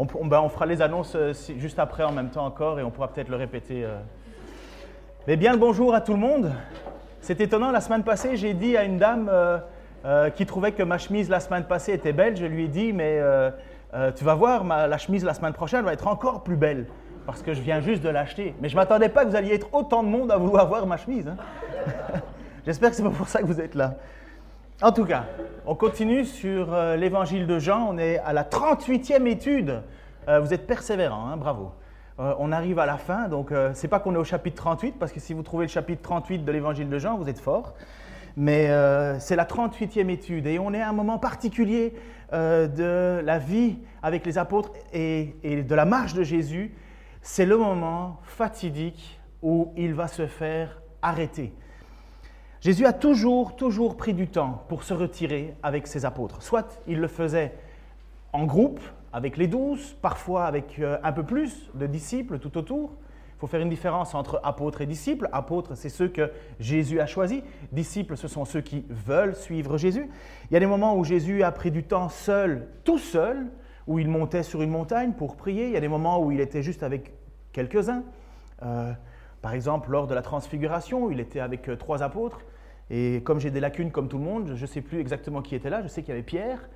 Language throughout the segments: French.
On, ben, on, fera les annonces euh, juste après en même temps encore et on pourra peut-être le répéter. Euh. Mais bien le bonjour à tout le monde. C'est étonnant, la semaine passée, j'ai dit à une dame euh, qui trouvait que ma chemise la semaine passée était belle, je lui ai dit, mais tu vas voir, la chemise la semaine prochaine va être encore plus belle parce que je viens juste de l'acheter. Mais je ne m'attendais pas que vous alliez être autant de monde à vouloir voir ma chemise. Hein. J'espère que c'est pas pour ça que vous êtes là. En tout cas, on continue sur euh, l'évangile de Jean. On est à la 38e étude. Euh, vous êtes persévérant, hein, bravo. Euh, on arrive à la fin, donc c'est pas qu'on est au chapitre 38, parce que si vous trouvez le chapitre 38 de l'évangile de Jean, vous êtes fort. Mais c'est la 38e étude et on est à un moment particulier de la vie avec les apôtres et de la marche de Jésus. C'est le moment fatidique où il va se faire arrêter. Jésus a toujours, toujours pris du temps pour se retirer avec ses apôtres. Soit il le faisait en groupe, avec les douze, parfois avec euh, un peu plus de disciples tout autour. Il faut faire une différence entre apôtres et disciples. Apôtres, c'est ceux que Jésus a choisis. Disciples, ce sont ceux qui veulent suivre Jésus. Il y a des moments où Jésus a pris du temps seul, tout seul, où il montait sur une montagne pour prier. Il y a des moments où il était juste avec quelques-uns. Euh, par exemple, lors de la transfiguration, il était avec euh, trois apôtres. Et comme j'ai des lacunes comme tout le monde, je ne sais plus exactement qui était là. Je sais qu'il y avait Pierre.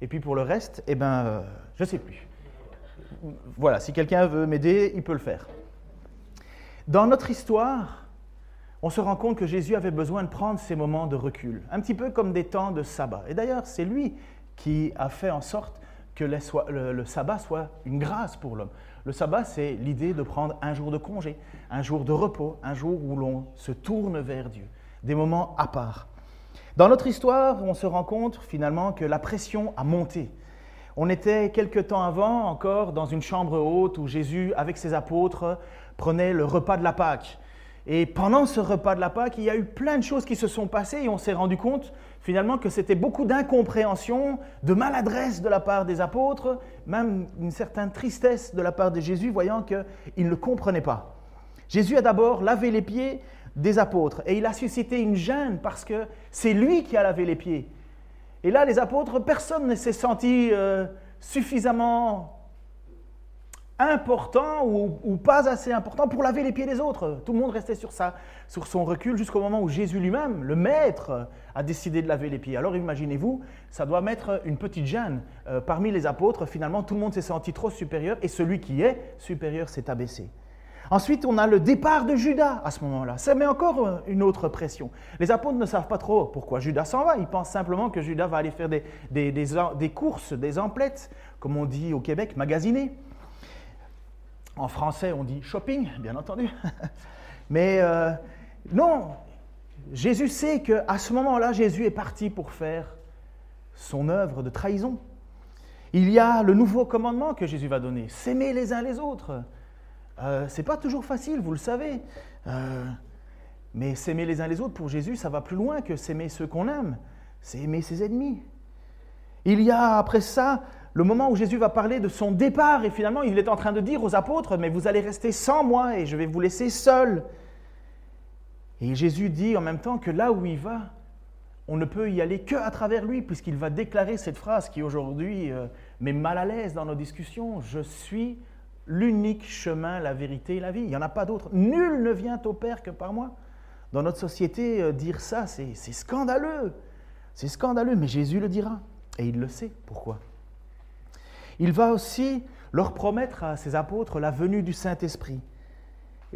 Et puis pour le reste, eh ben, euh, je ne sais plus. Voilà, si quelqu'un veut m'aider, il peut le faire. Dans notre histoire, on se rend compte que Jésus avait besoin de prendre ces moments de recul, un petit peu comme des temps de sabbat. Et d'ailleurs, c'est lui qui a fait en sorte que le, sabbat soit une grâce pour l'homme. Le sabbat, c'est l'idée de prendre un jour de congé, un jour de repos, un jour où l'on se tourne vers Dieu, des moments à part. Dans notre histoire, on se rend compte finalement que la pression a monté. On était quelque temps avant encore dans une chambre haute où Jésus, avec ses apôtres, prenait le repas de la Pâque. Et pendant ce repas de la Pâque, il y a eu plein de choses qui se sont passées et on s'est rendu compte finalement que c'était beaucoup d'incompréhension, de maladresse de la part des apôtres, même une certaine tristesse de la part de Jésus, voyant qu'ils ne comprenaient pas. Jésus a d'abord lavé les pieds des apôtres et il a suscité une gêne parce que c'est lui qui a lavé les pieds. Et là, les apôtres, personne ne s'est senti euh, suffisamment important ou, pas assez important pour laver les pieds des autres. Tout le monde restait sur, sur son recul jusqu'au moment où Jésus lui-même, le maître, a décidé de laver les pieds. Alors imaginez-vous, ça doit mettre une petite gêne. Euh, parmi les apôtres, finalement, tout le monde s'est senti trop supérieur et celui qui est supérieur s'est abaissé. Ensuite, on a le départ de Judas à ce moment-là. Ça met encore euh, une autre pression. Les apôtres ne savent pas trop pourquoi Judas s'en va. Ils pensent simplement que Judas va aller faire des, courses, des emplettes, comme on dit au Québec, magasiner. En français, on dit shopping, bien entendu. Mais euh, non, Jésus sait qu'à ce moment-là, Jésus est parti pour faire son œuvre de trahison. Il y a le nouveau commandement que Jésus va donner, s'aimer les uns les autres. Euh, Ce n'est pas toujours facile, vous le savez. Euh, mais s'aimer les uns les autres, pour Jésus, ça va plus loin que s'aimer ceux qu'on aime. C'est aimer ses ennemis. Il y a après ça le moment où Jésus va parler de son départ, et finalement il est en train de dire aux apôtres, mais vous allez rester sans moi et je vais vous laisser seul. Et Jésus dit en même temps que là où il va, on ne peut y aller que à travers lui, puisqu'il va déclarer cette phrase qui aujourd'hui euh, met mal à l'aise dans nos discussions, je suis l'unique chemin, la vérité et la vie. Il n'y en a pas d'autre. Nul ne vient au Père que par moi. Dans notre société, euh, dire ça, c'est scandaleux. C'est scandaleux, mais Jésus le dira. Et il le sait. Pourquoi? Il va aussi leur promettre à ses apôtres la venue du Saint-Esprit.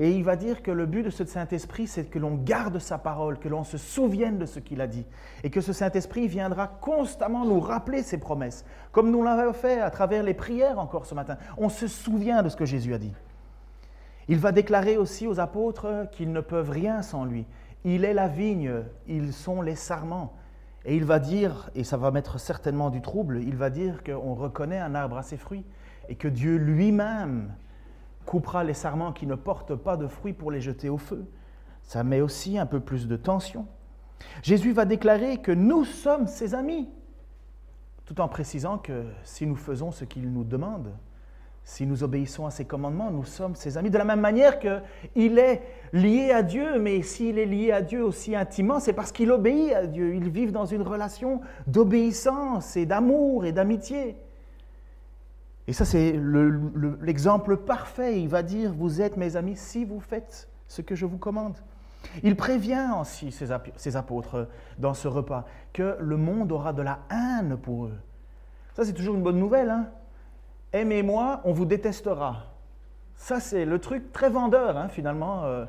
Et il va dire que le but de ce Saint-Esprit, c'est que l'on garde sa parole, que l'on se souvienne de ce qu'il a dit, et que ce Saint-Esprit viendra constamment nous rappeler ses promesses, comme nous l'avons fait à travers les prières encore ce matin. On se souvient de ce que Jésus a dit. Il va déclarer aussi aux apôtres qu'ils ne peuvent rien sans lui. Il est la vigne, ils sont les sarments. Et il va dire, et ça va mettre certainement du trouble, il va dire qu'on reconnaît un arbre à ses fruits et que Dieu lui-même coupera les sarments qui ne portent pas de fruits pour les jeter au feu. Ça met aussi un peu plus de tension. Jésus va déclarer que nous sommes ses amis, tout en précisant que si nous faisons ce qu'il nous demande, si nous obéissons à ses commandements, nous sommes ses amis. De la même manière qu'il est lié à Dieu, mais s'il est lié à Dieu aussi intimement, c'est parce qu'il obéit à Dieu. Ils vivent dans une relation d'obéissance et d'amour et d'amitié. Et ça, c'est l'exemple parfait. Il va dire, vous êtes mes amis si vous faites ce que je vous commande. Il prévient aussi ses apôtres dans ce repas que le monde aura de la haine pour eux. Ça, c'est toujours une bonne nouvelle. Hein? Aimez-moi, on vous détestera. Ça, c'est le truc très vendeur, hein, finalement. Euh,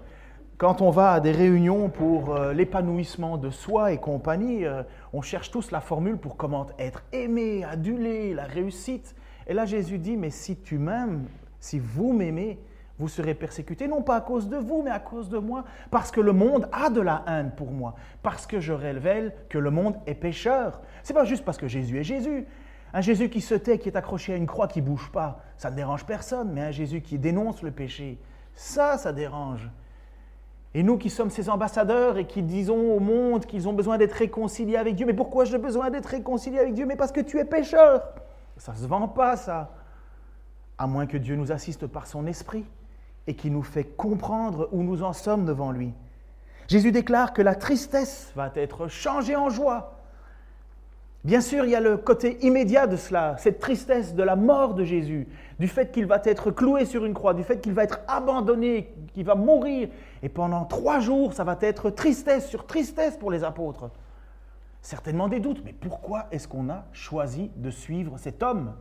quand on va à des réunions pour euh, l'épanouissement de soi et compagnie, euh, on cherche tous la formule pour comment être aimé, adulé, la réussite. Et là, Jésus dit, mais si tu m'aimes, si vous m'aimez, vous serez persécutés, non pas à cause de vous, mais à cause de moi, parce que le monde a de la haine pour moi, parce que je révèle que le monde est pécheur. C'est pas juste parce que Jésus est Jésus. Un Jésus qui se tait, qui est accroché à une croix, qui bouge pas, ça ne dérange personne, mais un Jésus qui dénonce le péché, ça, ça dérange. Et nous qui sommes ses ambassadeurs et qui disons au monde qu'ils ont besoin d'être réconciliés avec Dieu, mais pourquoi j'ai besoin d'être réconcilié avec Dieu? Mais parce que tu es pécheur. Ça ne se vend pas, ça. À moins que Dieu nous assiste par son esprit et qui nous fait comprendre où nous en sommes devant lui. Jésus déclare que la tristesse va être changée en joie. Bien sûr, il y a le côté immédiat de cela, cette tristesse de la mort de Jésus, du fait qu'il va être cloué sur une croix, du fait qu'il va être abandonné, qu'il va mourir. Et pendant trois jours, ça va être tristesse sur tristesse pour les apôtres. Certainement des doutes, mais pourquoi est-ce qu'on a choisi de suivre cet homme?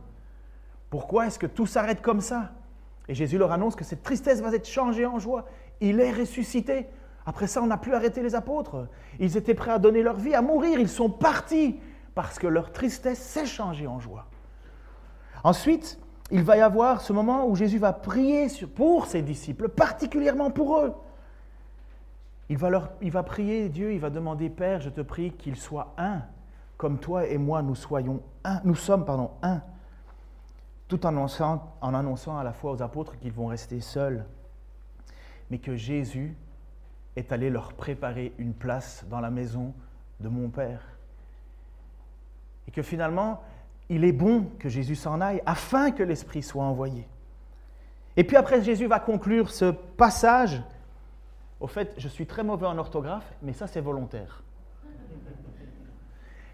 Pourquoi est-ce que tout s'arrête comme ça? Et Jésus leur annonce que cette tristesse va être changée en joie. Il est ressuscité. Après ça, on n'a plus arrêté les apôtres. Ils étaient prêts à donner leur vie, à mourir. Ils sont partis parce que leur tristesse s'est changée en joie. Ensuite, il va y avoir ce moment où Jésus va prier pour ses disciples, particulièrement pour eux. Il va, leur, il va prier Dieu, il va demander Père, je te prie qu'ils soient un, comme toi et moi nous soyons un, nous sommes pardon un, tout en annonçant, en annonçant à la fois aux apôtres qu'ils vont rester seuls, mais que Jésus est allé leur préparer une place dans la maison de mon Père. Et que finalement, il est bon que Jésus s'en aille afin que l'Esprit soit envoyé. Et puis après, Jésus va conclure ce passage. Au fait, je suis très mauvais en orthographe, mais ça c'est volontaire.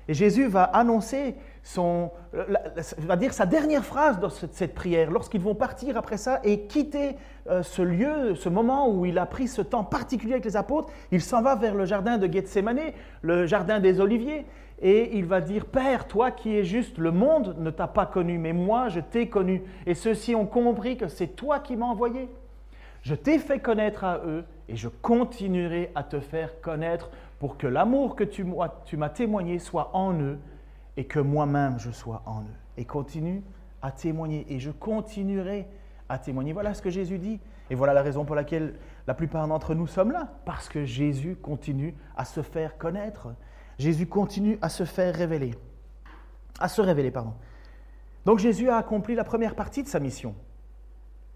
Et Jésus va annoncer son, va dire sa dernière phrase dans cette prière, lorsqu'ils vont partir après ça et quitter euh, ce lieu, ce moment où il a pris ce temps particulier avec les apôtres, il s'en va vers le jardin de Gethsemane, le jardin des Oliviers, et il va dire, Père, toi qui es juste, le monde ne t'a pas connu, mais moi je t'ai connu, et ceux-ci ont compris que c'est toi qui m'as envoyé. Je t'ai fait connaître à eux, et je continuerai à te faire connaître pour que l'amour que tu, m'as témoigné soit en eux, et que moi-même je sois en eux. Et continue à témoigner, et je continuerai à témoigner. Voilà ce que Jésus dit. Et voilà la raison pour laquelle la plupart d'entre nous sommes là, parce que Jésus continue à se faire connaître. Jésus continue à se faire révéler. À se révéler, pardon. Donc Jésus a accompli la première partie de sa mission.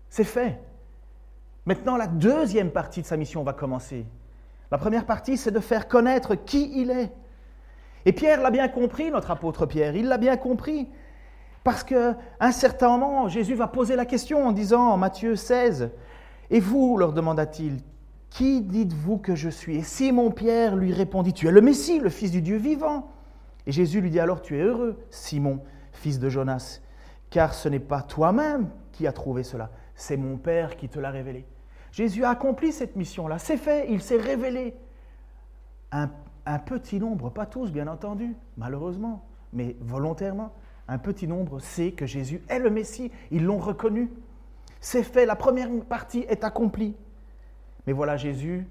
C'est fait. Maintenant, la deuxième partie de sa mission va commencer. La première partie, c'est de faire connaître qui il est. Et Pierre l'a bien compris, notre apôtre Pierre, il l'a bien compris. Parce qu'à un certain moment, Jésus va poser la question en disant en Matthieu 16, Et vous, leur demanda-t-il, qui dites-vous que je suis? Et Simon-Pierre lui répondit, Tu es le Messie, le Fils du Dieu vivant. Et Jésus lui dit alors, Tu es heureux, Simon, fils de Jonas, car ce n'est pas toi-même qui as trouvé cela, c'est mon Père qui te l'a révélé. Jésus a accompli cette mission-là, c'est fait, il s'est révélé. Un, petit nombre, pas tous bien entendu, malheureusement, mais volontairement, un petit nombre sait que Jésus est le Messie, ils l'ont reconnu. C'est fait, la première partie est accomplie. Mais voilà, Jésus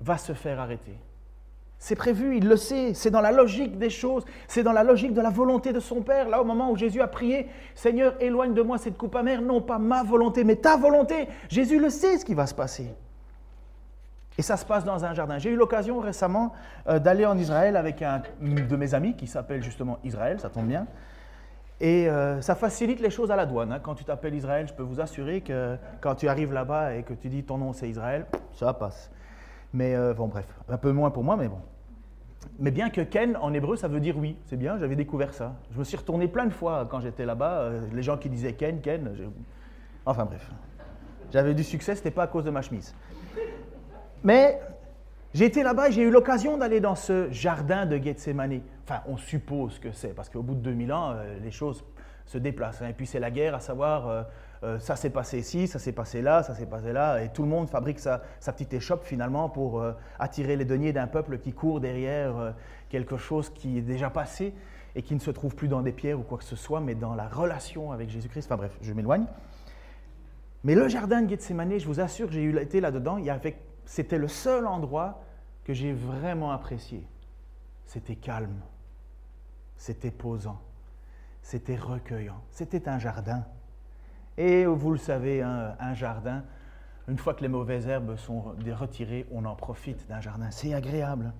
va se faire arrêter. C'est prévu, il le sait, c'est dans la logique des choses, c'est dans la logique de la volonté de son Père. Là, au moment où Jésus a prié, Seigneur, éloigne de moi cette coupe amère, non pas ma volonté, mais ta volonté. Jésus le sait ce qui va se passer. Et ça se passe dans un jardin. J'ai eu l'occasion récemment euh, d'aller en Israël avec un de mes amis qui s'appelle justement Israël, ça tombe bien. Et euh, ça facilite les choses à la douane. Hein. Quand tu t'appelles Israël, je peux vous assurer que quand tu arrives là-bas et que tu dis ton nom c'est Israël, ça passe. Mais euh, bon, bref, un peu moins pour moi, mais bon. Mais bien que Ken en hébreu, ça veut dire oui. C'est bien, j'avais découvert ça. Je me suis retourné plein de fois quand j'étais là-bas. Euh, les gens qui disaient Ken, Ken. Enfin bref. J'avais du succès, ce n'était pas à cause de ma chemise. Mais j'ai été là-bas et j'ai eu l'occasion d'aller dans ce jardin de Gethsemane. Enfin, on suppose que c'est, parce qu'au bout de 2000 ans, euh, les choses se déplacent. Hein. Et puis c'est la guerre à savoir, euh, euh, ça s'est passé ici, ça s'est passé là, ça s'est passé là, et tout le monde fabrique sa, petite échoppe finalement pour attirer les deniers d'un peuple qui court derrière quelque chose qui est déjà passé et qui ne se trouve plus dans des pierres ou quoi que ce soit, mais dans la relation avec Jésus-Christ. Enfin bref, je m'éloigne. Mais le jardin de Gethsemane, je vous assure, j'ai été là-dedans, c'était le seul endroit que j'ai vraiment apprécié. C'était calme, c'était posant, c'était recueillant, c'était un jardin. Et vous le savez, un, jardin, une fois que les mauvaises herbes sont retirées, on en profite d'un jardin. C'est agréable.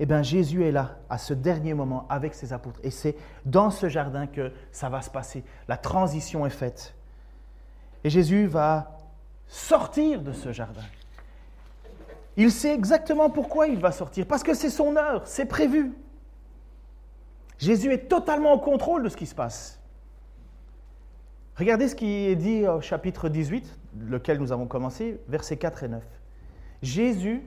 Eh bien, Jésus est là, à ce dernier moment, avec ses apôtres. Et c'est dans ce jardin que ça va se passer. La transition est faite. Et Jésus va sortir de ce jardin. Il sait exactement pourquoi il va sortir, parce que c'est son heure, c'est prévu. Jésus est totalement au contrôle de ce qui se passe. Regardez ce qui est dit au chapitre 18, lequel nous avons commencé, versets 4 et 9. Jésus,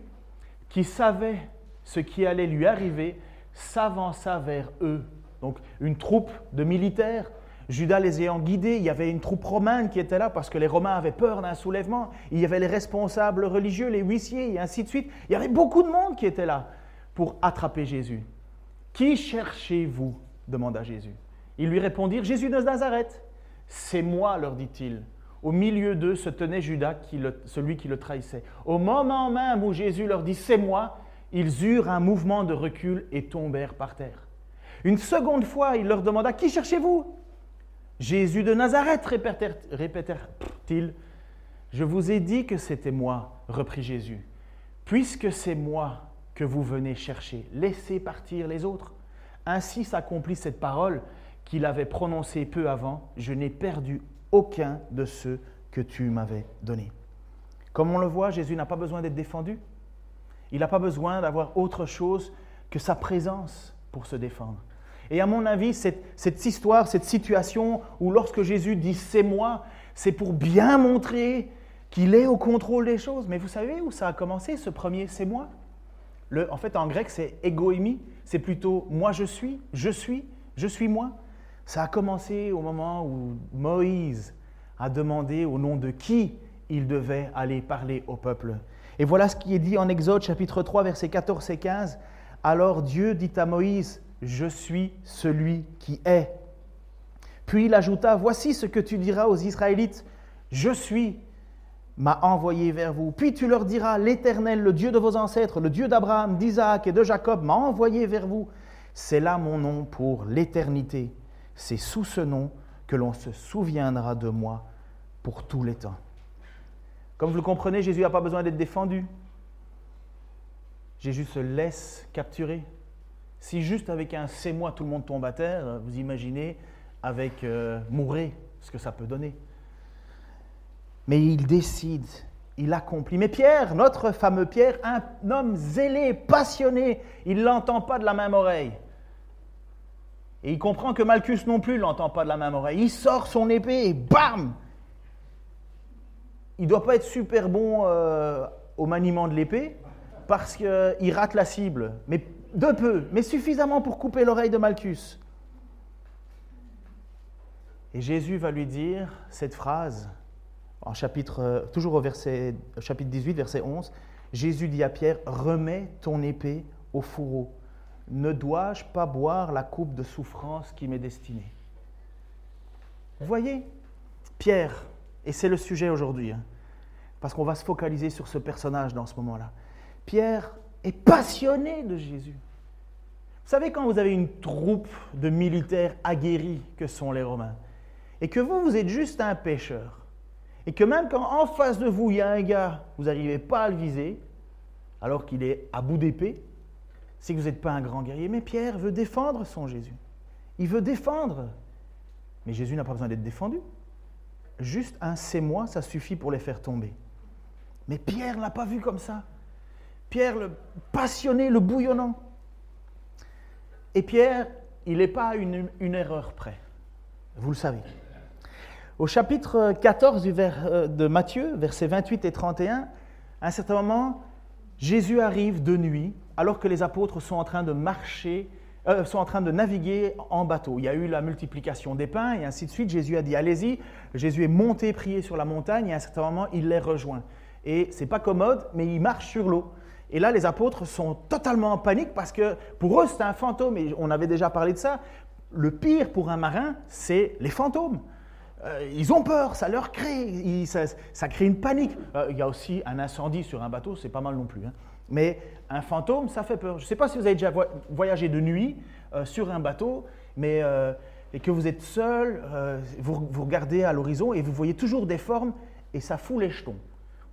qui savait ce qui allait lui arriver, s'avança vers eux. Donc une troupe de militaires Judas les ayant guidés, il y avait une troupe romaine qui était là parce que les Romains avaient peur d'un soulèvement. Il y avait les responsables religieux, les huissiers, et ainsi de suite. Il y avait beaucoup de monde qui était là pour attraper Jésus. Qui cherchez-vous demanda Jésus. Ils lui répondirent Jésus de Nazareth. C'est moi, leur dit-il. Au milieu d'eux se tenait Judas, celui qui le trahissait. Au moment même où Jésus leur dit C'est moi, ils eurent un mouvement de recul et tombèrent par terre. Une seconde fois, il leur demanda Qui cherchez-vous? Jésus de Nazareth, répétèrent-ils. Je vous ai dit que c'était moi, reprit Jésus. Puisque c'est moi que vous venez chercher, laissez partir les autres. Ainsi s'accomplit cette parole qu'il avait prononcée peu avant. Je n'ai perdu aucun de ceux que tu m'avais donnés. Comme on le voit, Jésus n'a pas besoin d'être défendu. Il n'a pas besoin d'avoir autre chose que sa présence pour se défendre. Et à mon avis, cette, histoire, cette situation où lorsque Jésus dit c'est moi, c'est pour bien montrer qu'il est au contrôle des choses. Mais vous savez où ça a commencé, ce premier c'est moi En fait, en grec, c'est egoïmi. C'est plutôt moi je suis, je suis, je suis moi. Ça a commencé au moment où Moïse a demandé au nom de qui il devait aller parler au peuple. Et voilà ce qui est dit en Exode chapitre 3 versets 14 et 15. Alors Dieu dit à Moïse, je suis celui qui est. Puis il ajouta, Voici ce que tu diras aux Israélites, Je suis m'a envoyé vers vous. Puis tu leur diras, L'Éternel, le Dieu de vos ancêtres, le Dieu d'Abraham, d'Isaac et de Jacob, m'a envoyé vers vous. C'est là mon nom pour l'éternité. C'est sous ce nom que l'on se souviendra de moi pour tous les temps. Comme vous le comprenez, Jésus n'a pas besoin d'être défendu. Jésus se laisse capturer. Si juste avec un c'est moi tout le monde tombe à terre, vous imaginez avec euh, mourir ce que ça peut donner. Mais il décide, il accomplit. Mais Pierre, notre fameux Pierre, un homme zélé, passionné, il ne l'entend pas de la même oreille. Et il comprend que Malchus non plus ne l'entend pas de la même oreille. Il sort son épée et bam Il ne doit pas être super bon euh, au maniement de l'épée parce qu'il rate la cible. Mais de peu, mais suffisamment pour couper l'oreille de Malchus. Et Jésus va lui dire cette phrase, en chapitre, toujours au chapitre 18, verset 11. Jésus dit à Pierre Remets ton épée au fourreau. Ne dois-je pas boire la coupe de souffrance qui m'est destinée? Vous voyez Pierre, et c'est le sujet aujourd'hui, hein, parce qu'on va se focaliser sur ce personnage dans ce moment-là. Pierre est passionné de Jésus. Vous savez, quand vous avez une troupe de militaires aguerris que sont les Romains, et que vous, vous êtes juste un pêcheur, et que même quand en face de vous, il y a un gars, vous n'arrivez pas à le viser, alors qu'il est à bout d'épée, c'est que vous n'êtes pas un grand guerrier. Mais Pierre veut défendre son Jésus. Il veut défendre. Mais Jésus n'a pas besoin d'être défendu. Juste un c'est moi, ça suffit pour les faire tomber. Mais Pierre ne l'a pas vu comme ça. Pierre, le passionné, le bouillonnant. Et Pierre, il n'est pas une, une erreur près. Vous le savez. Au chapitre 14 du vers, euh, de Matthieu, versets 28 et 31, à un certain moment, Jésus arrive de nuit, alors que les apôtres sont en train de marcher euh, sont en train de naviguer en bateau. Il y a eu la multiplication des pains et ainsi de suite. Jésus a dit allez-y. Jésus est monté prier sur la montagne et à un certain moment, il les rejoint. Et c'est pas commode, mais il marche sur l'eau. Et là, les apôtres sont totalement en panique parce que pour eux, c'est un fantôme. Et on avait déjà parlé de ça. Le pire pour un marin, c'est les fantômes. Euh, ils ont peur, ça leur crée, ça, crée une panique. Euh, il y a aussi un incendie sur un bateau, c'est pas mal non plus. Hein. Mais un fantôme, ça fait peur. Je ne sais pas si vous avez déjà voyagé de nuit euh, sur un bateau, mais et que vous êtes seul, vous, vous, regardez à l'horizon et vous voyez toujours des formes et ça fout les jetons.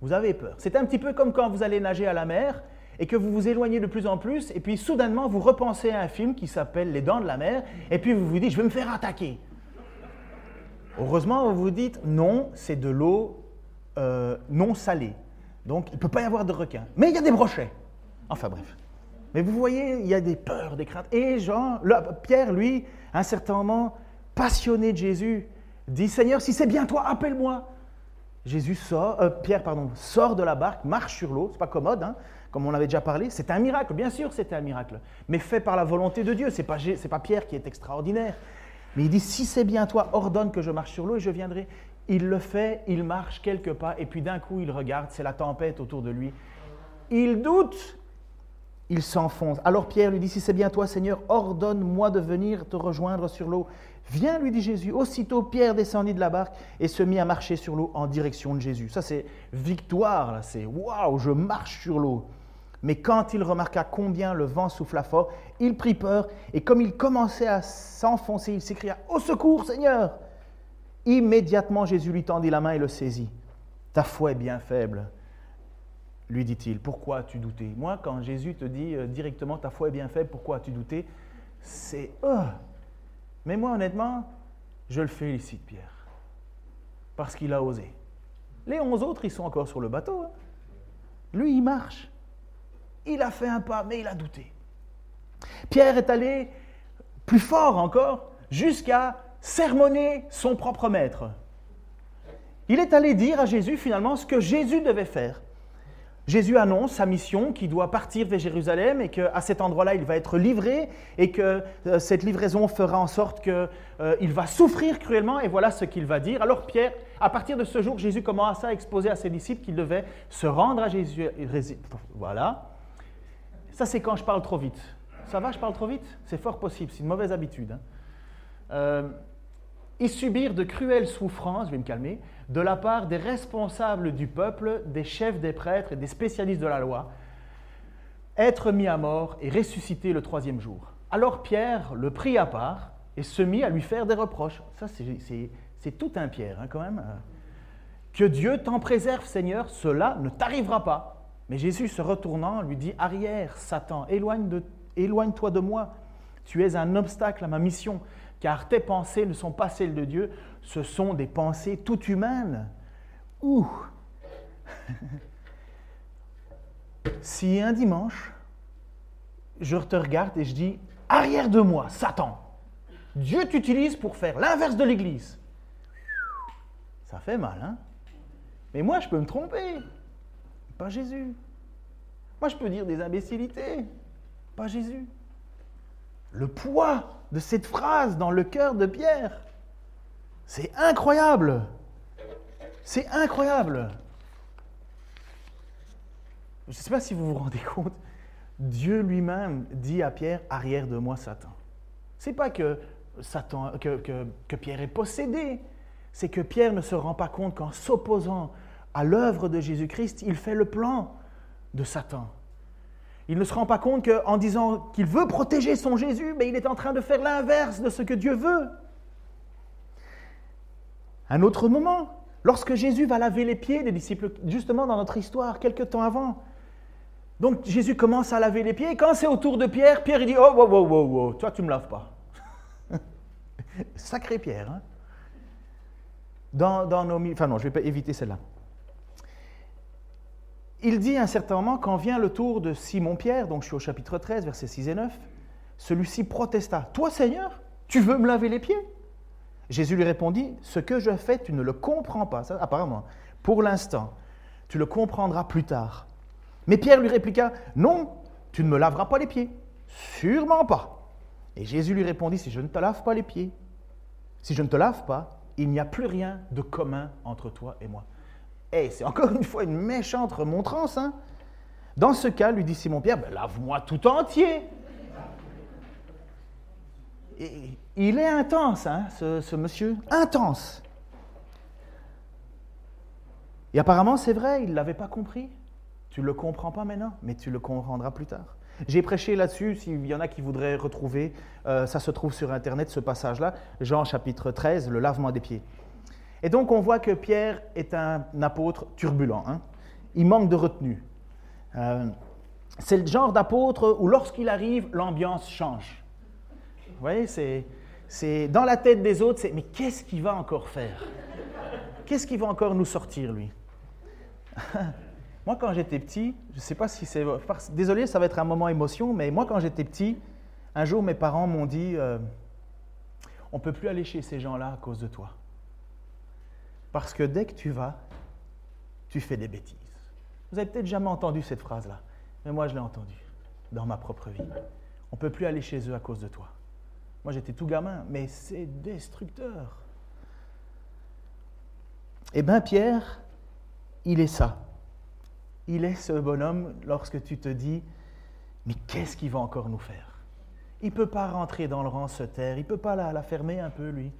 Vous avez peur. C'est un petit peu comme quand vous allez nager à la mer et que vous vous éloignez de plus en plus et puis soudainement vous repensez à un film qui s'appelle Les Dents de la mer et puis vous vous dites je vais me faire attaquer. Heureusement, vous vous dites, non, c'est de l'eau euh, non salée. Donc, il ne peut pas y avoir de requin. Mais il y a des brochets. Enfin bref. Mais vous voyez, il y a des peurs, des craintes. Et Jean, Pierre, lui, à un certain moment, passionné de Jésus, dit, Seigneur, si c'est bien toi, appelle-moi. Jésus sort, euh, Pierre pardon, sort de la barque, marche sur l'eau, c'est pas commode, hein, comme on avait déjà parlé. C'est un miracle, bien sûr, c'était un miracle, mais fait par la volonté de Dieu. C'est pas pas Pierre qui est extraordinaire, mais il dit, si c'est bien toi, ordonne que je marche sur l'eau et je viendrai. Il le fait, il marche quelques pas, et puis d'un coup, il regarde, c'est la tempête autour de lui. Il doute, il s'enfonce. Alors Pierre lui dit, si c'est bien toi, Seigneur, ordonne-moi de venir te rejoindre sur l'eau. Viens, lui dit Jésus. Aussitôt, Pierre descendit de la barque et se mit à marcher sur l'eau en direction de Jésus. Ça, c'est victoire, c'est waouh, je marche sur l'eau. Mais quand il remarqua combien le vent souffla fort, il prit peur, et comme il commençait à s'enfoncer, il s'écria Au secours, Seigneur Immédiatement, Jésus lui tendit la main et le saisit. Ta foi est bien faible, lui dit-il. Pourquoi as-tu douté? Moi, quand Jésus te dit euh, directement Ta foi est bien faible, pourquoi as-tu douté? C'est euh. Mais moi, honnêtement, je le félicite, Pierre, parce qu'il a osé. Les onze autres, ils sont encore sur le bateau. Hein. Lui, il marche. Il a fait un pas, mais il a douté. Pierre est allé plus fort encore, jusqu'à sermonner son propre maître. Il est allé dire à Jésus finalement ce que Jésus devait faire. Jésus annonce sa mission qui doit partir vers Jérusalem et qu'à cet endroit-là, il va être livré et que euh, cette livraison fera en sorte qu'il euh, va souffrir cruellement et voilà ce qu'il va dire. Alors Pierre, à partir de ce jour, Jésus commence à exposer à ses disciples qu'il devait se rendre à Jésus. Voilà. Ça, c'est quand je parle trop vite. Ça va, je parle trop vite? C'est fort possible, c'est une mauvaise habitude. Hein. Euh, et subir de cruelles souffrances, je vais me calmer, de la part des responsables du peuple, des chefs des prêtres et des spécialistes de la loi, être mis à mort et ressusciter le troisième jour. Alors Pierre le prit à part et se mit à lui faire des reproches. Ça, c'est tout un Pierre, hein, quand même. Que Dieu t'en préserve, Seigneur, cela ne t'arrivera pas. Mais Jésus, se retournant, lui dit, Arrière, Satan, éloigne-toi de moi. Tu es un obstacle à ma mission, car tes pensées ne sont pas celles de Dieu, ce sont des pensées toutes humaines. Ouh Si un dimanche, je te regarde et je dis, Arrière de moi, Satan, Dieu t'utilise pour faire l'inverse de l'Église. Ça fait mal, hein Mais moi, je peux me tromper. Pas Jésus. Moi, je peux dire des imbécilités. Pas Jésus. Le poids de cette phrase dans le cœur de Pierre, c'est incroyable. C'est incroyable. Je ne sais pas si vous vous rendez compte, Dieu lui-même dit à Pierre, arrière de moi Satan. C'est pas que, Satan, que, que Pierre est possédé, c'est que Pierre ne se rend pas compte qu'en s'opposant à l'œuvre de Jésus-Christ, il fait le plan de Satan. Il ne se rend pas compte qu'en disant qu'il veut protéger son Jésus, mais il est en train de faire l'inverse de ce que Dieu veut. Un autre moment, lorsque Jésus va laver les pieds des disciples, justement dans notre histoire, quelques temps avant. Donc Jésus commence à laver les pieds, et quand c'est au tour de Pierre, Pierre il dit Oh, wow, wow, wow, wow, toi tu ne me laves pas. Sacré Pierre. Hein dans, dans nos. Enfin non, je vais pas éviter celle-là il dit à un certain moment, quand vient le tour de Simon-Pierre, donc je suis au chapitre 13, versets 6 et 9, celui-ci protesta, Toi Seigneur, tu veux me laver les pieds? Jésus lui répondit, Ce que je fais, tu ne le comprends pas, apparemment, pour l'instant, tu le comprendras plus tard. Mais Pierre lui répliqua, Non, tu ne me laveras pas les pieds, sûrement pas. Et Jésus lui répondit, si je ne te lave pas les pieds, si je ne te lave pas, il n'y a plus rien de commun entre toi et moi. Et eh, c'est encore une fois une méchante remontrance. Hein Dans ce cas, lui dit Simon-Pierre, ben, lave-moi tout entier. Il est intense, hein, ce, ce monsieur, intense. Et apparemment, c'est vrai, il ne l'avait pas compris. Tu ne le comprends pas maintenant, mais tu le comprendras plus tard. J'ai prêché là-dessus, s'il y en a qui voudraient retrouver, euh, ça se trouve sur Internet, ce passage-là, Jean chapitre 13, le lavement des pieds. Et donc on voit que Pierre est un apôtre turbulent. Hein. Il manque de retenue. Euh, c'est le genre d'apôtre où lorsqu'il arrive, l'ambiance change. Vous voyez, c'est, dans la tête des autres, mais qu'est-ce qu'il va encore faire? Qu'est-ce qu'il va encore nous sortir, lui? Moi, quand j'étais petit, je ne sais pas si c'est... Désolé, ça va être un moment émotion, mais moi, quand j'étais petit, un jour, mes parents m'ont dit, euh, on ne peut plus aller chez ces gens-là à cause de toi. Parce que dès que tu vas, tu fais des bêtises. Vous avez peut-être jamais entendu cette phrase-là, mais moi, je l'ai entendue dans ma propre vie. On ne peut plus aller chez eux à cause de toi. Moi, j'étais tout gamin, mais c'est destructeur. Eh bien, Pierre, il est ça il est ce bonhomme lorsque tu te dis, mais qu'est-ce qu'il va encore nous faire? Il ne peut pas rentrer dans le rang, se taire, il ne peut pas la, fermer un peu, lui.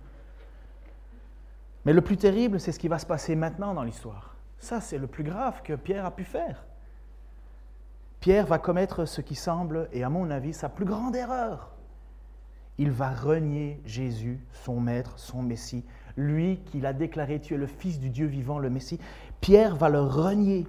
Mais le plus terrible, c'est ce qui va se passer maintenant dans l'histoire. Ça, c'est le plus grave que Pierre a pu faire. Pierre va commettre ce qui semble, et à mon avis, sa plus grande erreur. Il va renier Jésus, son maître, son Messie, lui qui l'a déclaré, tu es le Fils du Dieu vivant, le Messie. Pierre va le renier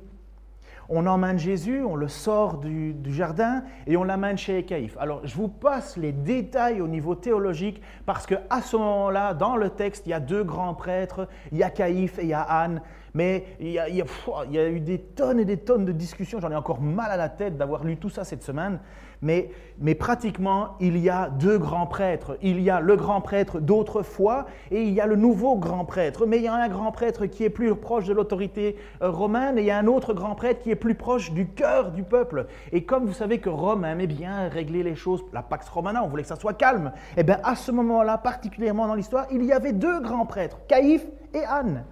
on emmène Jésus, on le sort du, jardin et on l'amène chez Caïphe. Alors, je vous passe les détails au niveau théologique parce qu'à ce moment-là, dans le texte, il y a deux grands prêtres, il y a Caïphe et il y a Anne. Mais il il y a eu des tonnes et des tonnes de discussions. J'en ai encore mal à la tête d'avoir lu tout ça cette semaine mais, pratiquement, il y a deux grands prêtres. Il y a le grand prêtre d'autrefois et il y a le nouveau grand prêtre. Mais il y a un grand prêtre qui est plus proche de l'autorité euh, romaine et il y a un autre grand prêtre qui est plus proche du cœur du peuple. Et comme vous savez que Rome aimait bien régler les choses, la Pax Romana, on voulait que ça soit calme, et eh bien à ce moment-là, particulièrement dans l'histoire, il y avait deux grands prêtres, Caïphe et Anne.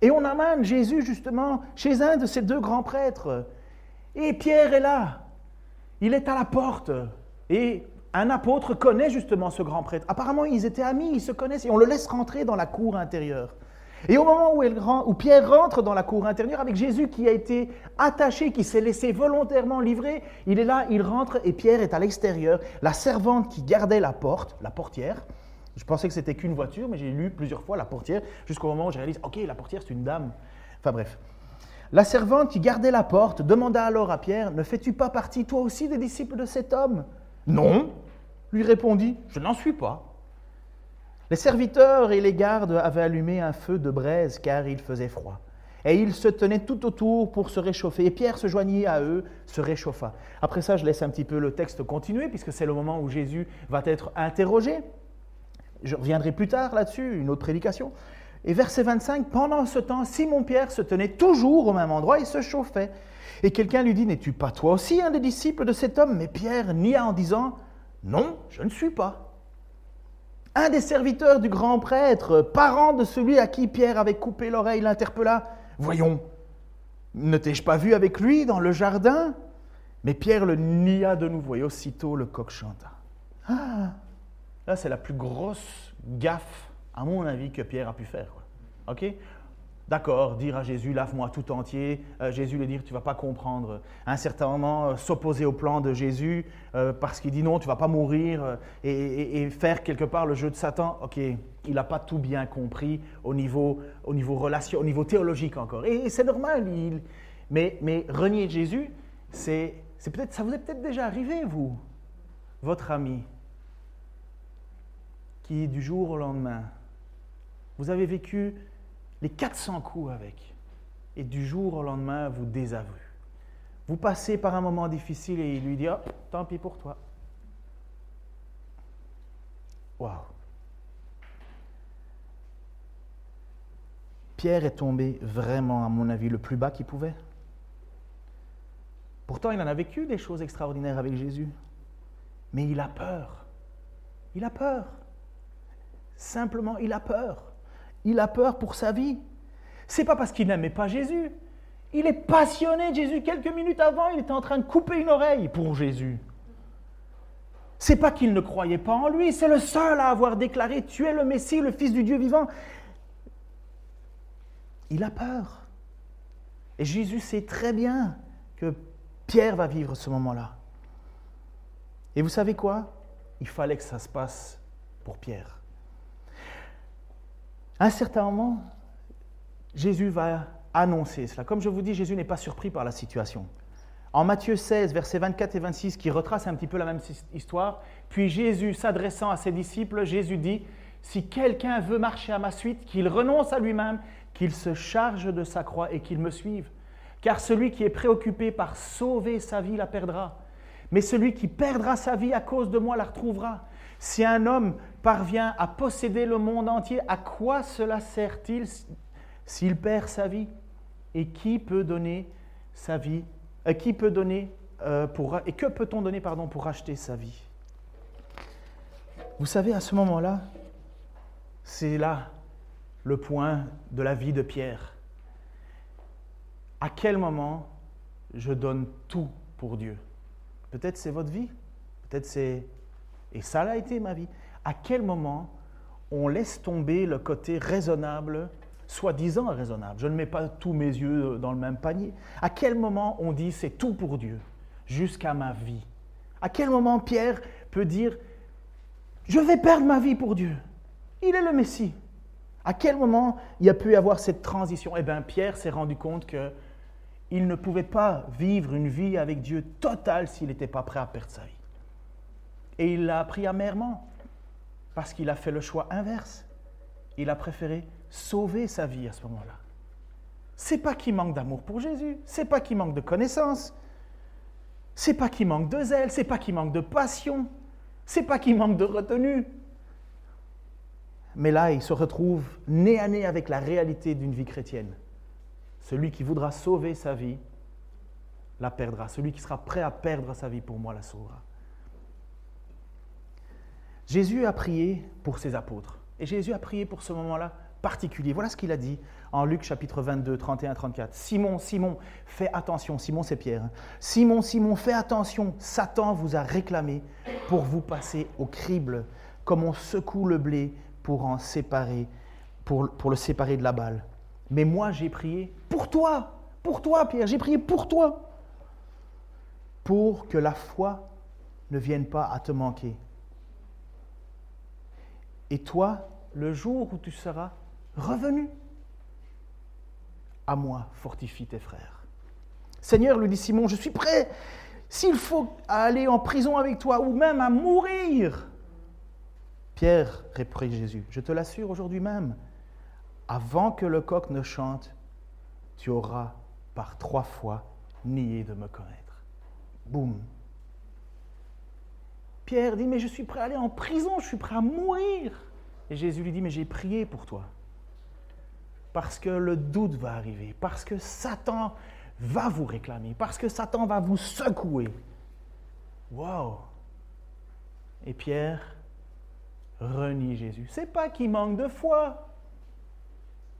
Et on amène Jésus justement chez un de ces deux grands prêtres. Et Pierre est là. Il est à la porte. Et un apôtre connaît justement ce grand prêtre. Apparemment, ils étaient amis, ils se connaissent, et on le laisse rentrer dans la cour intérieure. Et au moment où, Pierre rentre dans la cour intérieure avec Jésus qui a été attaché, qui s'est laissé volontairement livrer, il est là, il rentre et Pierre est à l'extérieur. La servante qui gardait la porte, la portière, je pensais que c'était qu'une voiture, mais j'ai lu plusieurs fois la portière jusqu'au moment où j'ai réalisé, ok, la portière c'est une dame. Enfin bref. La servante qui gardait la porte demanda alors à Pierre, Ne fais-tu pas partie toi aussi des disciples de cet homme? Non, lui répondit, Je n'en suis pas. Les serviteurs et les gardes avaient allumé un feu de braise car il faisait froid. Et ils se tenaient tout autour pour se réchauffer. Et Pierre se joignit à eux, se réchauffa. Après ça, je laisse un petit peu le texte continuer, puisque c'est le moment où Jésus va être interrogé. Je reviendrai plus tard là-dessus, une autre prédication. Et verset 25, pendant ce temps, Simon-Pierre se tenait toujours au même endroit et se chauffait. Et quelqu'un lui dit, N'es-tu pas toi aussi un des disciples de cet homme? Mais Pierre nia en disant, Non, je ne suis pas. Un des serviteurs du grand prêtre, parent de celui à qui Pierre avait coupé l'oreille, l'interpella, Voyons, ne t'ai-je pas vu avec lui dans le jardin? Mais Pierre le nia de nouveau et aussitôt le coq chanta. Ah, là c'est la plus grosse gaffe à mon avis, que Pierre a pu faire. OK? D'accord, dire à Jésus, lave-moi tout entier. Euh, Jésus lui dire, tu ne vas pas comprendre. À un certain moment, euh, s'opposer au plan de Jésus euh, parce qu'il dit non, tu ne vas pas mourir et, faire quelque part le jeu de Satan. Ok, il n'a pas tout bien compris au niveau, au niveau relation, au niveau théologique encore. Et, c'est normal. Mais, mais renier Jésus, c'est peut-être, ça vous est peut-être déjà arrivé, vous, votre ami, qui du jour au lendemain vous avez vécu les 400 coups avec. Et du jour au lendemain, vous désavouez. Vous passez par un moment difficile et il lui dit, oh, tant pis pour toi. Waouh. Pierre est tombé vraiment, à mon avis, le plus bas qu'il pouvait. Pourtant, il en a vécu des choses extraordinaires avec Jésus. Mais il a peur. Il a peur. Simplement, il a peur. Il a peur pour sa vie. C'est pas parce qu'il n'aimait pas Jésus. Il est passionné de Jésus. Quelques minutes avant, il était en train de couper une oreille pour Jésus. C'est pas qu'il ne croyait pas en lui, c'est le seul à avoir déclaré Tu es le Messie, le Fils du Dieu vivant. Il a peur. Et Jésus sait très bien que Pierre va vivre ce moment-là. Et vous savez quoi? Il fallait que ça se passe pour Pierre. Un certain moment, Jésus va annoncer cela. Comme je vous dis, Jésus n'est pas surpris par la situation. En Matthieu 16, versets 24 et 26, qui retrace un petit peu la même histoire, puis Jésus, s'adressant à ses disciples, Jésus dit, Si quelqu'un veut marcher à ma suite, qu'il renonce à lui-même, qu'il se charge de sa croix et qu'il me suive. Car celui qui est préoccupé par sauver sa vie la perdra. Mais celui qui perdra sa vie à cause de moi la retrouvera. Si un homme parvient à posséder le monde entier, à quoi cela sert-il s'il perd sa vie? Et qui peut donner sa vie euh, Qui peut donner euh, pour et que peut-on donner pardon pour racheter sa vie? Vous savez à ce moment-là, c'est là le point de la vie de Pierre. À quel moment je donne tout pour Dieu? Peut-être c'est votre vie, peut-être c'est... Et ça a été ma vie. À quel moment on laisse tomber le côté raisonnable, soi-disant raisonnable Je ne mets pas tous mes yeux dans le même panier. À quel moment on dit c'est tout pour Dieu, jusqu'à ma vie À quel moment Pierre peut dire je vais perdre ma vie pour Dieu Il est le Messie. À quel moment il a pu y avoir cette transition Eh bien, Pierre s'est rendu compte que il ne pouvait pas vivre une vie avec Dieu totale s'il n'était pas prêt à perdre sa vie. Et il l'a appris amèrement, parce qu'il a fait le choix inverse. Il a préféré sauver sa vie à ce moment-là. C'est pas qu'il manque d'amour pour Jésus, c'est pas qu'il manque de connaissances, c'est pas qu'il manque de zèle, c'est pas qu'il manque de passion, c'est pas qu'il manque de retenue. Mais là, il se retrouve nez à nez avec la réalité d'une vie chrétienne. Celui qui voudra sauver sa vie la perdra. Celui qui sera prêt à perdre sa vie pour moi la sauvera. Jésus a prié pour ses apôtres. Et Jésus a prié pour ce moment-là particulier. Voilà ce qu'il a dit en Luc chapitre 22, 31, 34. Simon, Simon, fais attention. Simon, c'est Pierre. Hein. Simon, Simon, fais attention. Satan vous a réclamé pour vous passer au crible, comme on secoue le blé pour en séparer, pour, pour le séparer de la balle. Mais moi, j'ai prié pour toi, pour toi, Pierre, j'ai prié pour toi, pour que la foi ne vienne pas à te manquer. Et toi, le jour où tu seras revenu, à moi, fortifie tes frères. Seigneur, lui dit Simon, je suis prêt, s'il faut aller en prison avec toi ou même à mourir. Pierre, réprit Jésus, je te l'assure aujourd'hui même, avant que le coq ne chante, tu auras par trois fois nié de me connaître. Boum. Pierre dit, mais je suis prêt à aller en prison, je suis prêt à mourir. Et Jésus lui dit, mais j'ai prié pour toi. Parce que le doute va arriver, parce que Satan va vous réclamer, parce que Satan va vous secouer. Wow! Et Pierre renie Jésus. C'est pas qu'il manque de foi,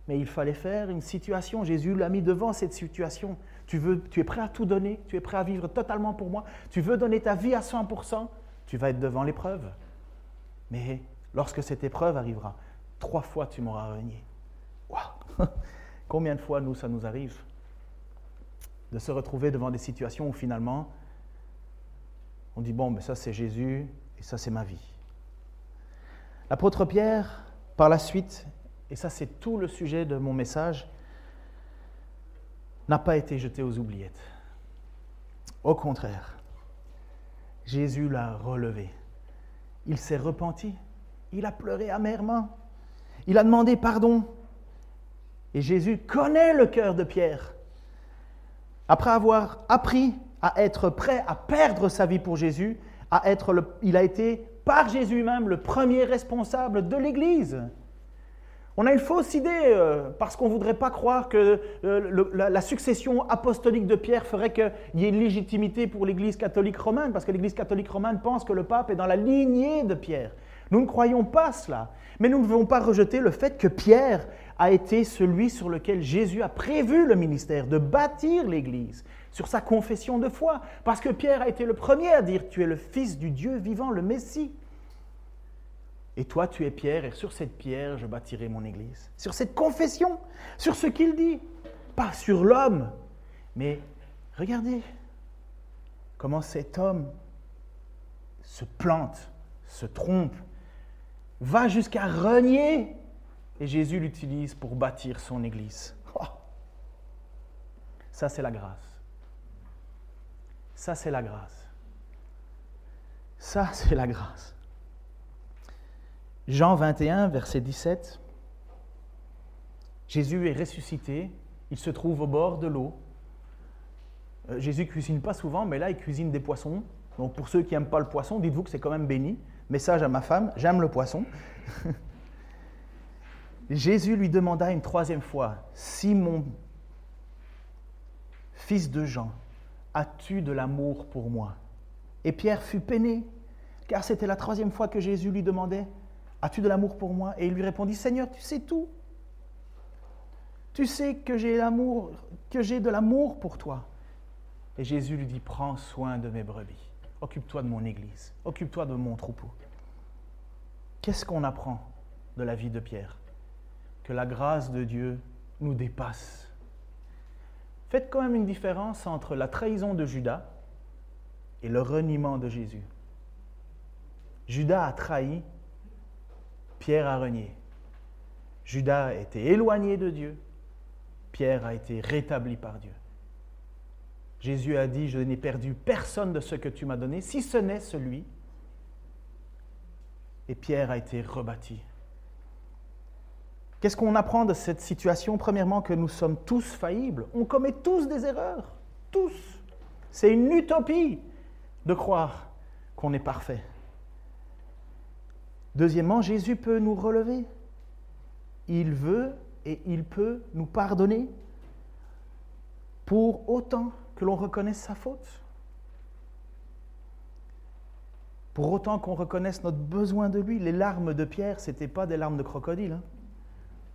mais il fallait faire une situation. Jésus l'a mis devant cette situation. Tu, veux, tu es prêt à tout donner, tu es prêt à vivre totalement pour moi, tu veux donner ta vie à 100%, tu vas être devant l'épreuve. Mais lorsque cette épreuve arrivera, trois fois tu m'auras renié. Wow. Combien de fois, nous, ça nous arrive de se retrouver devant des situations où finalement, on dit, bon, mais ça c'est Jésus et ça c'est ma vie. L'apôtre Pierre, par la suite, et ça c'est tout le sujet de mon message, n'a pas été jeté aux oubliettes. Au contraire, Jésus l'a relevé. Il s'est repenti. Il a pleuré amèrement. Il a demandé pardon. Et Jésus connaît le cœur de Pierre. Après avoir appris à être prêt à perdre sa vie pour Jésus, il a été par Jésus même le premier responsable de l'Église. On a une fausse idée euh, parce qu'on ne voudrait pas croire que euh, la, succession apostolique de Pierre ferait qu'il y ait une légitimité pour l'Église catholique romaine, parce que l'Église catholique romaine pense que le pape est dans la lignée de Pierre. Nous ne croyons pas cela. Mais nous ne devons pas rejeter le fait que Pierre a été celui sur lequel Jésus a prévu le ministère, de bâtir l'Église, sur sa confession de foi. Parce que Pierre a été le premier à dire, tu es le Fils du Dieu vivant, le Messie. Et toi, tu es Pierre, et sur cette pierre, je bâtirai mon Église. Sur cette confession, sur ce qu'il dit. Pas sur l'homme, mais regardez comment cet homme se plante, se trompe, va jusqu'à renier. Et Jésus l'utilise pour bâtir son Église. Oh. Ça, c'est la grâce. Ça, c'est la grâce. Ça, c'est la grâce. Jean 21, verset 17. Jésus est ressuscité, il se trouve au bord de l'eau. Euh, Jésus cuisine pas souvent, mais là, il cuisine des poissons. Donc pour ceux qui n'aiment pas le poisson, dites-vous que c'est quand même béni. Message à ma femme, j'aime le poisson. Jésus lui demanda une troisième fois, Simon, fils de Jean, as-tu de l'amour pour moi? Et Pierre fut peiné, car c'était la troisième fois que Jésus lui demandait, As-tu de l'amour pour moi? Et il lui répondit, Seigneur, tu sais tout. Tu sais que j'ai que j'ai de l'amour pour toi. Et Jésus lui dit, prends soin de mes brebis. Occupe-toi de mon Église. Occupe-toi de mon troupeau. Qu'est-ce qu'on apprend de la vie de Pierre? Que la grâce de Dieu nous dépasse. Faites quand même une différence entre la trahison de Judas et le reniement de Jésus. Judas a trahi Pierre a renié. Judas a été éloigné de Dieu. Pierre a été rétabli par Dieu. Jésus a dit, je n'ai perdu personne de ce que tu m'as donné, si ce n'est celui. Et Pierre a été rebâti. Qu'est-ce qu'on apprend de cette situation? Premièrement, que nous sommes tous faillibles. On commet tous des erreurs. Tous. C'est une utopie de croire qu'on est parfait. Deuxièmement, Jésus peut nous relever. Il veut et il peut nous pardonner pour autant que l'on reconnaisse sa faute. Pour autant qu'on reconnaisse notre besoin de lui. Les larmes de Pierre, ce n'étaient pas des larmes de crocodile. Hein.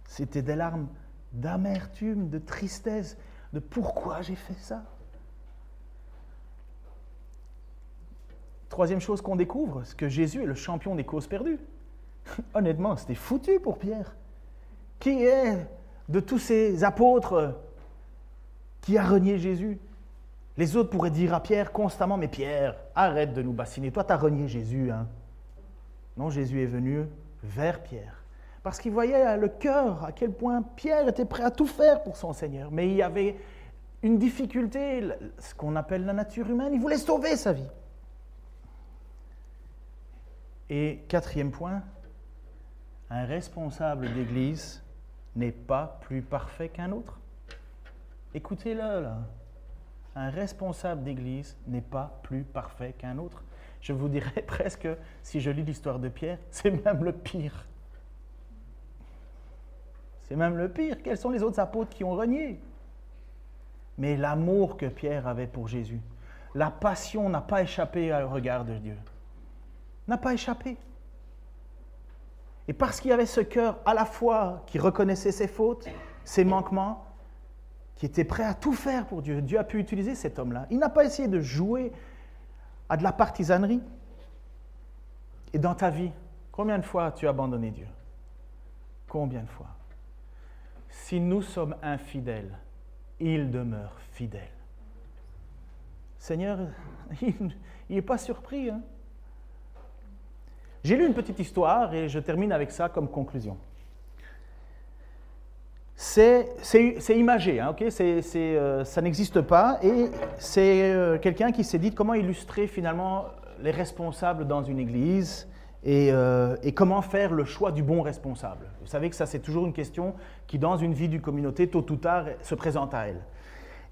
C'était des larmes d'amertume, de tristesse, de pourquoi j'ai fait ça? Troisième chose qu'on découvre, c'est que Jésus est le champion des causes perdues. Honnêtement, c'était foutu pour Pierre. Qui est de tous ces apôtres qui a renié Jésus? Les autres pourraient dire à Pierre constamment, mais Pierre, arrête de nous bassiner, toi tu as renié Jésus. Hein? Non, Jésus est venu vers Pierre. Parce qu'il voyait le cœur, à quel point Pierre était prêt à tout faire pour son Seigneur. Mais il y avait une difficulté, ce qu'on appelle la nature humaine. Il voulait sauver sa vie. Et quatrième point, un responsable d'église n'est pas plus parfait qu'un autre. Écoutez-le. Un responsable d'église n'est pas plus parfait qu'un autre. Je vous dirais presque, si je lis l'histoire de Pierre, c'est même le pire. C'est même le pire. Quels sont les autres apôtres qui ont renié Mais l'amour que Pierre avait pour Jésus, la passion n'a pas échappé au regard de Dieu. N'a pas échappé. Et parce qu'il y avait ce cœur à la fois qui reconnaissait ses fautes, ses manquements, qui était prêt à tout faire pour Dieu, Dieu a pu utiliser cet homme-là. Il n'a pas essayé de jouer à de la partisanerie. Et dans ta vie, combien de fois as-tu abandonné Dieu? Combien de fois? Si nous sommes infidèles, il demeure fidèle. Seigneur, il n'est pas surpris. Hein? J'ai lu une petite histoire et je termine avec ça comme conclusion. C'est imagé, hein, ok? Euh, ça n'existe pas, et c'est euh, quelqu'un qui s'est dit comment illustrer finalement les responsables dans une église et, euh, et, comment faire le choix du bon responsable. Vous savez que ça c'est toujours une question qui dans une vie d'une communauté, tôt ou tard, se présente à elle.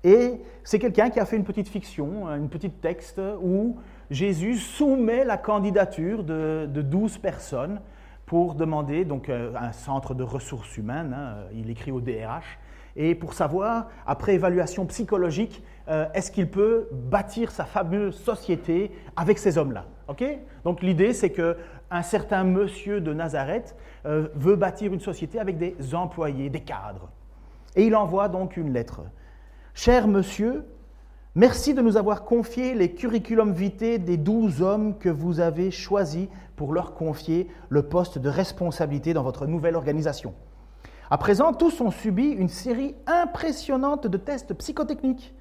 Et c'est quelqu'un qui a fait une petite fiction, une petite texte où Jésus soumet la candidature de, de 12 personnes pour demander donc euh, un centre de ressources humaines. Hein, il écrit au DRH. et pour savoir, après évaluation psychologique, euh, est-ce qu'il peut bâtir sa fameuse société avec ces hommes-là. Donc l'idée, c'est qu'un certain monsieur de Nazareth euh, veut bâtir une société avec des employés, des cadres. Et il envoie donc une lettre. Cher monsieur, merci de nous avoir confié les curriculum vitae des douze hommes que vous avez choisis pour leur confier le poste de responsabilité dans votre nouvelle organisation. À présent, tous ont subi une série impressionnante de tests psychotechniques.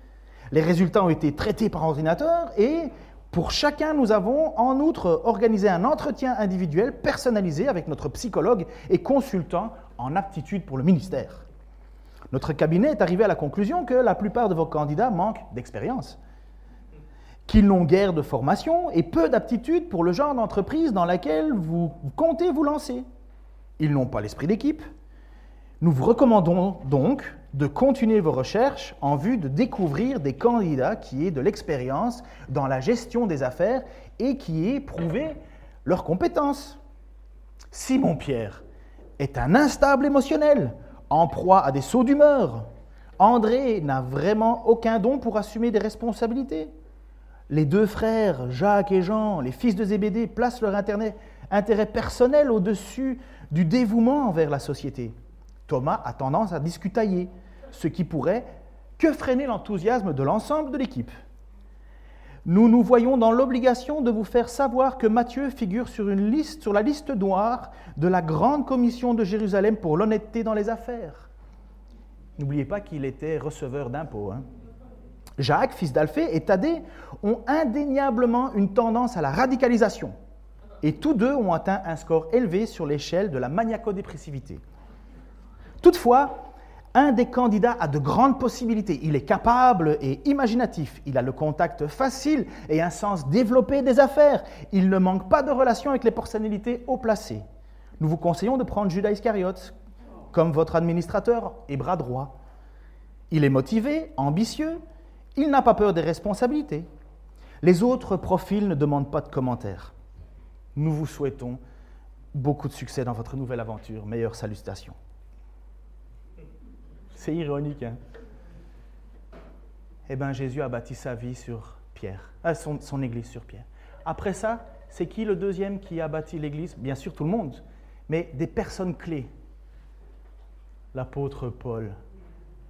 Les résultats ont été traités par ordinateur et pour chacun, nous avons en outre organisé un entretien individuel personnalisé avec notre psychologue et consultant en aptitude pour le ministère. Notre cabinet est arrivé à la conclusion que la plupart de vos candidats manquent d'expérience, qu'ils n'ont guère de formation et peu d'aptitude pour le genre d'entreprise dans laquelle vous comptez vous lancer. Ils n'ont pas l'esprit d'équipe, nous vous recommandons donc de continuer vos recherches en vue de découvrir des candidats qui aient de l'expérience dans la gestion des affaires et qui aient prouvé leurs compétences. Simon Pierre est un instable émotionnel, en proie à des sauts d'humeur. André n'a vraiment aucun don pour assumer des responsabilités. Les deux frères, Jacques et Jean, les fils de Zébédée, placent leur intérêt personnel au-dessus du dévouement envers la société. Thomas a tendance à discutailler, ce qui pourrait que freiner l'enthousiasme de l'ensemble de l'équipe. Nous nous voyons dans l'obligation de vous faire savoir que Matthieu figure sur, une liste, sur la liste noire de la grande commission de Jérusalem pour l'honnêteté dans les affaires. N'oubliez pas qu'il était receveur d'impôts. Hein. Jacques, fils d'Alphée, et Thaddée ont indéniablement une tendance à la radicalisation. Et tous deux ont atteint un score élevé sur l'échelle de la maniaco-dépressivité. Toutefois, un des candidats a de grandes possibilités. Il est capable et imaginatif. Il a le contact facile et un sens développé des affaires. Il ne manque pas de relation avec les personnalités haut placées. Nous vous conseillons de prendre Judas Iscariote comme votre administrateur et bras droit. Il est motivé, ambitieux, il n'a pas peur des responsabilités. Les autres profils ne demandent pas de commentaires. Nous vous souhaitons beaucoup de succès dans votre nouvelle aventure. Meilleures salutations. C'est ironique. Hein eh bien, Jésus a bâti sa vie sur Pierre, euh, son, son église sur Pierre. Après ça, c'est qui le deuxième qui a bâti l'église? Bien sûr, tout le monde, mais des personnes clés. L'apôtre Paul,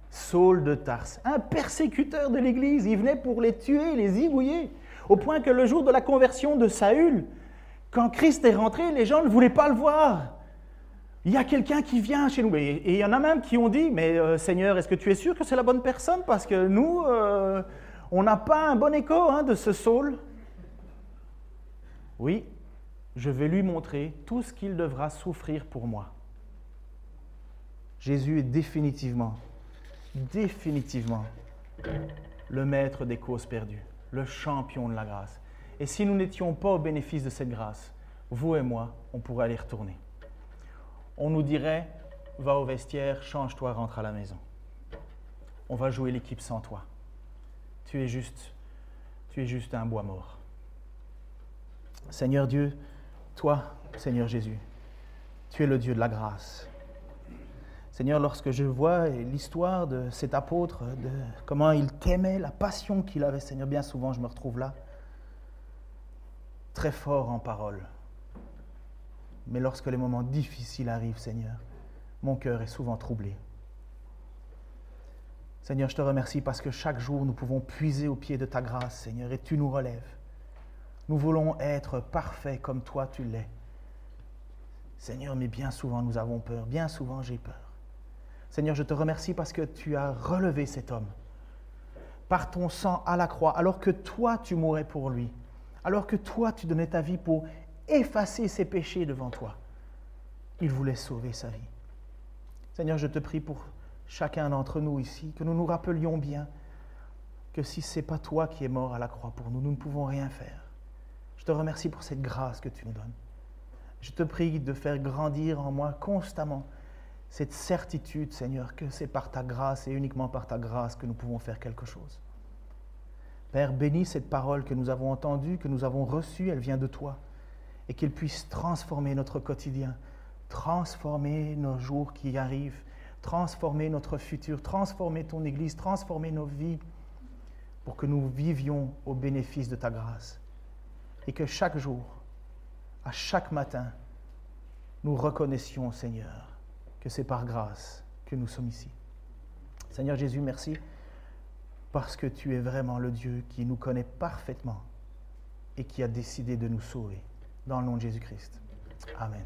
Saul de Tarse, un persécuteur de l'église. Il venait pour les tuer, les zigouiller, au point que le jour de la conversion de Saül, quand Christ est rentré, les gens ne voulaient pas le voir. Il y a quelqu'un qui vient chez nous. Et, il y en a même qui ont dit, mais euh, Seigneur, est-ce que tu es sûr que c'est la bonne personne? Parce que nous, euh, on n'a pas un bon écho hein, de ce Saul. Oui, je vais lui montrer tout ce qu'il devra souffrir pour moi. Jésus est définitivement, définitivement le maître des causes perdues, le champion de la grâce. Et si nous n'étions pas au bénéfice de cette grâce, vous et moi, on pourrait aller retourner on nous dirait va au vestiaire, change-toi, rentre à la maison. On va jouer l'équipe sans toi. Tu es juste, tu es juste un bois mort. Seigneur Dieu, toi, Seigneur Jésus, tu es le Dieu de la grâce. Seigneur, lorsque je vois l'histoire de cet apôtre, de comment il t'aimait, la passion qu'il avait, Seigneur, bien souvent je me retrouve là, très fort en parole, mais lorsque les moments difficiles arrivent, Seigneur, mon cœur est souvent troublé. Seigneur, je te remercie parce que chaque jour nous pouvons puiser au pied de ta grâce, Seigneur, et tu nous relèves. Nous voulons être parfaits comme toi tu l'es. Seigneur, mais bien souvent nous avons peur, bien souvent j'ai peur. Seigneur, je te remercie parce que tu as relevé cet homme par ton sang à la croix, alors que toi tu mourais pour lui, alors que toi tu donnais ta vie pour effacer ses péchés devant toi. Il voulait sauver sa vie. Seigneur, je te prie pour chacun d'entre nous ici, que nous nous rappelions bien que si ce n'est pas toi qui es mort à la croix pour nous, nous ne pouvons rien faire. Je te remercie pour cette grâce que tu nous donnes. Je te prie de faire grandir en moi constamment cette certitude, Seigneur, que c'est par ta grâce et uniquement par ta grâce que nous pouvons faire quelque chose. Père, bénis cette parole que nous avons entendue, que nous avons reçue, elle vient de toi et qu'il puisse transformer notre quotidien, transformer nos jours qui arrivent, transformer notre futur, transformer ton Église, transformer nos vies pour que nous vivions au bénéfice de ta grâce. Et que chaque jour, à chaque matin, nous reconnaissions, Seigneur, que c'est par grâce que nous sommes ici. Seigneur Jésus, merci parce que tu es vraiment le Dieu qui nous connaît parfaitement et qui a décidé de nous sauver. Dans le nom de Jésus-Christ. Amen.